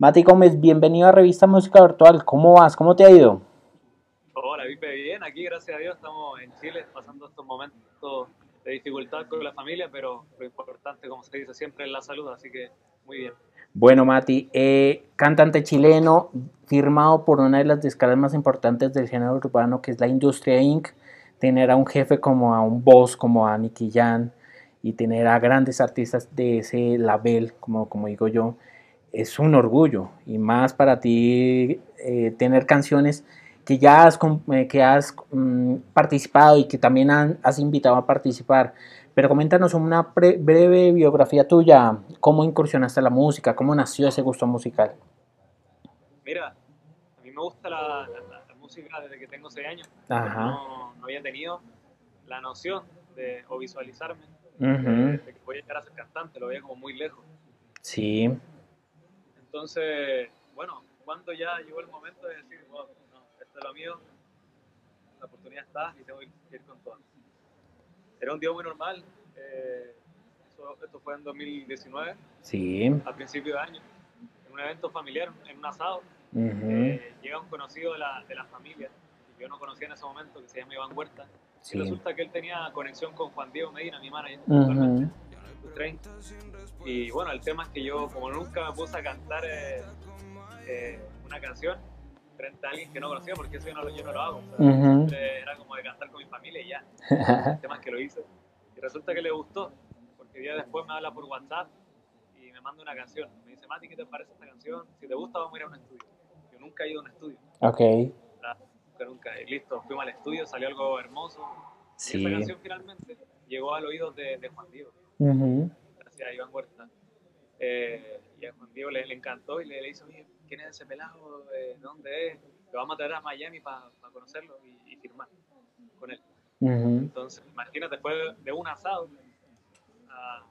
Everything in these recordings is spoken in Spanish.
Mati Gómez, bienvenido a Revista Música Virtual. ¿Cómo vas? ¿Cómo te ha ido? Hola, Vipe, bien. Aquí, gracias a Dios, estamos en Chile pasando estos momentos de dificultad con la familia, pero lo importante, como se dice siempre, es la salud, así que muy bien. Bueno, Mati, eh, cantante chileno, firmado por una de las discaras más importantes del género urbano, que es la Industria Inc., tener a un jefe como a un boss, como a Nicky Jan, y tener a grandes artistas de ese label, como, como digo yo, es un orgullo y más para ti eh, tener canciones que ya has, eh, que has mm, participado y que también has invitado a participar. Pero coméntanos una breve biografía tuya, cómo incursionaste a la música, cómo nació ese gusto musical. Mira, a mí me gusta la, música desde que tengo 6 años. No, no, había tenido la noción de, o visualizarme de, que voy a llegar a ser cantante, lo veía como muy lejos. Sí. Entonces, bueno, cuando ya llegó el momento de decir, no, esto es lo mío, la oportunidad está y tengo que ir con todo. Era un día muy normal, eh, esto fue en 2019, sí. a principio de año, en un evento familiar, en un asado. Eh, llega un conocido de la, de la familia, que yo no conocía en ese momento, que se llama Iván Huerta. Y resulta que él tenía conexión con Juan Diego Medina, mi manager. Y bueno, el tema es que yo, como nunca me puse a cantar eh, eh, una canción frente a alguien que no conocía, porque eso yo no, yo no lo hago. Era como de cantar con mi familia y ya. el tema es que lo hice. Y resulta que le gustó, porque día después me habla por WhatsApp y me manda una canción. Me dice, Mati, ¿qué te parece esta canción? Si te gusta, vamos a ir a un estudio. Yo nunca he ido a un estudio. Ok. Nunca, nunca. Y listo, fuimos al estudio, salió algo hermoso. Y esa canción finalmente llegó al oído de, de Juan Diego. Gracias a Iván Huerta. Eh, y a Juan Diego le, encantó y le, le hizo, ¿quién es ese pelado? ¿De dónde es? Lo vamos a traer a Miami para conocerlo y, firmar con él. Entonces, imagínate, después de un asado a,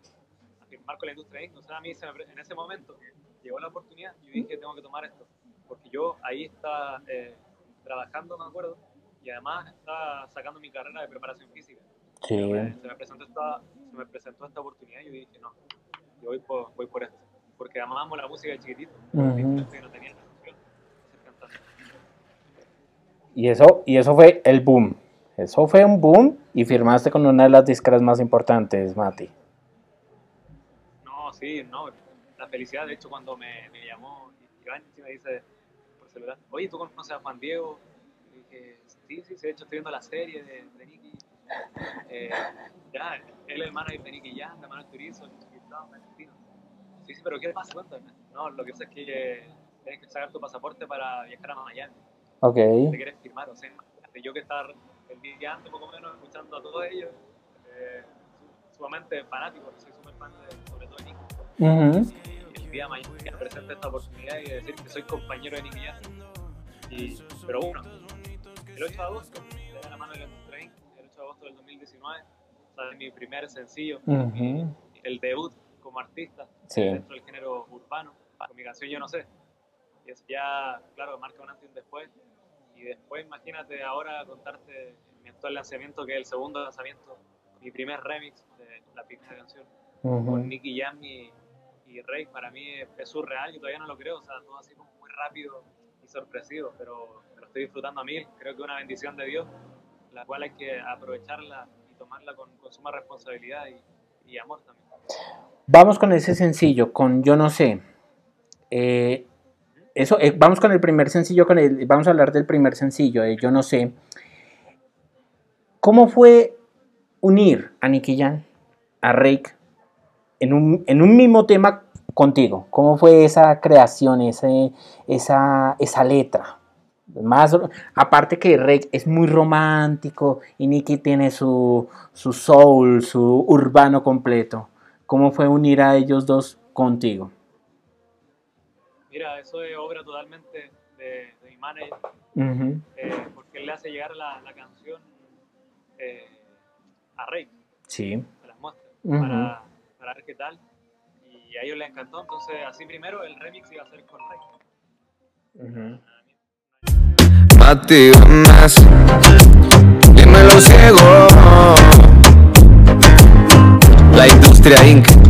firmar con la industria Inc. O sea, a mí en ese momento llegó la oportunidad y yo dije, tengo que tomar esto. Porque yo ahí estaba eh, trabajando, me acuerdo, y además estaba sacando mi carrera de preparación física. Sí. Se me presentó esta, se me presentó esta oportunidad y yo dije, no, yo voy por, voy por esto. Porque amamos la música de chiquitito. no tenía y eso, y eso fue el boom. Eso fue un boom y firmaste con una de las discas más importantes, Mati. No, sí, no. La felicidad, de hecho, cuando me, me llamó Iván y me dice por celular, oye, ¿tú conoces a Juan Diego? Y dije, sí, sí, de hecho estoy viendo la serie de, de Nicky eh, Jack, él es hermano de Nicky Jam, hermano de Turizo, y estaba argentino. Sí, sí, pero ¿qué pasa? Cuéntame. No, lo que pasa es que eh, tienes que sacar tu pasaporte para viajar a Miami. Ok. Te quieres firmar, o sea, yo que estaba el día antes, poco menos, escuchando a todos ellos, eh, sumamente fanático, porque soy súper fan, de, sobre todo de Nicky. Uh -huh. El día de Miami que presente esta oportunidad y decir que soy compañero de Nicky Y, pero bueno, el 8 de agosto, le da la mano de la 2019, o sea, mi primer sencillo, uh -huh. el debut como artista sí. dentro del género urbano, con mi canción Yo No Sé. Y eso ya, claro, marca un antes y un después. Y después, imagínate ahora contarte mi actual lanzamiento, que es el segundo lanzamiento, mi primer remix de la primera canción, uh -huh. con Nicky Jam y, y, Rey. Para mí es, es surreal, yo todavía no lo creo, o sea, todo así como muy rápido y sorpresivo, pero lo estoy disfrutando a mí. Creo que una bendición de Dios la cual hay que aprovecharla y tomarla con, suma responsabilidad y, amor también. Vamos con ese sencillo, con Yo no sé. Eh, eso, eh, vamos con el primer sencillo, con el, vamos a hablar del primer sencillo, Yo no sé. ¿Cómo fue unir a Nicky Jan, a Rake, en un, en un mismo tema contigo? ¿Cómo fue esa creación, ese, esa, esa letra? Más, aparte que Rey es muy romántico y Nicky tiene su, su soul, su urbano completo. ¿Cómo fue unir a ellos dos contigo? Mira, eso es obra totalmente de, mi manager, eh, porque él le hace llegar la, la canción eh, a Rey. Sí. Se las muestra para, para, ver qué tal. Y a ellos les encantó, entonces así primero el remix iba a ser con Rey. Gómez Dímelo ciego. La industria Inc